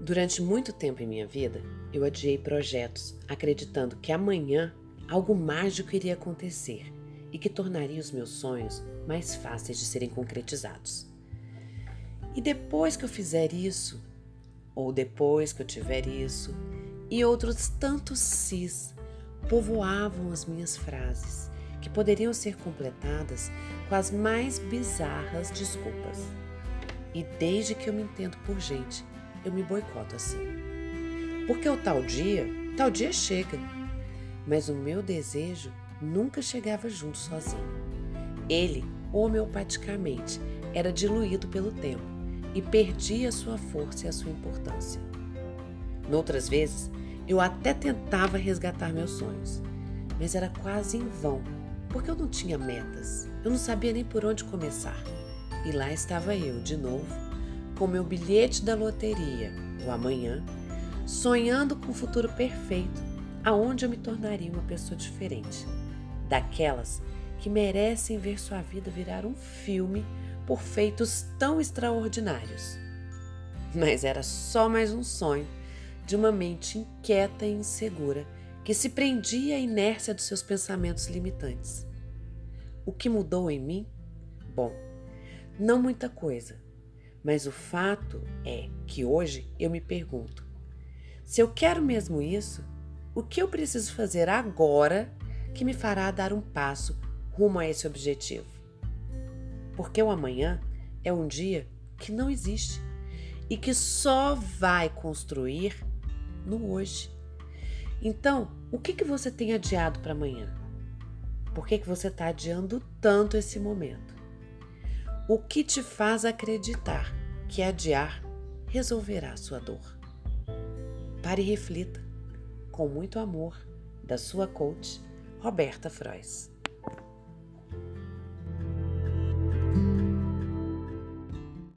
Durante muito tempo em minha vida, eu adiei projetos, acreditando que amanhã algo mágico iria acontecer e que tornaria os meus sonhos mais fáceis de serem concretizados. E depois que eu fizer isso, ou depois que eu tiver isso, e outros tantos sis povoavam as minhas frases, que poderiam ser completadas com as mais bizarras desculpas. E desde que eu me entendo por gente, eu me boicoto assim. Porque o tal dia, tal dia chega. Mas o meu desejo nunca chegava junto sozinho. Ele, homeopaticamente, era diluído pelo tempo e perdia a sua força e a sua importância. Noutras vezes, eu até tentava resgatar meus sonhos, mas era quase em vão, porque eu não tinha metas, eu não sabia nem por onde começar. E lá estava eu, de novo, com meu bilhete da loteria, o amanhã, sonhando com um futuro perfeito, aonde eu me tornaria uma pessoa diferente, daquelas que merecem ver sua vida virar um filme por feitos tão extraordinários. Mas era só mais um sonho de uma mente inquieta e insegura que se prendia à inércia dos seus pensamentos limitantes. O que mudou em mim? Bom, não muita coisa mas o fato é que hoje eu me pergunto: se eu quero mesmo isso, o que eu preciso fazer agora que me fará dar um passo rumo a esse objetivo? Porque o amanhã é um dia que não existe e que só vai construir no hoje. Então, o que, que você tem adiado para amanhã? Por que, que você está adiando tanto esse momento? O que te faz acreditar que adiar resolverá sua dor? Pare e reflita. Com muito amor, da sua coach, Roberta Frois.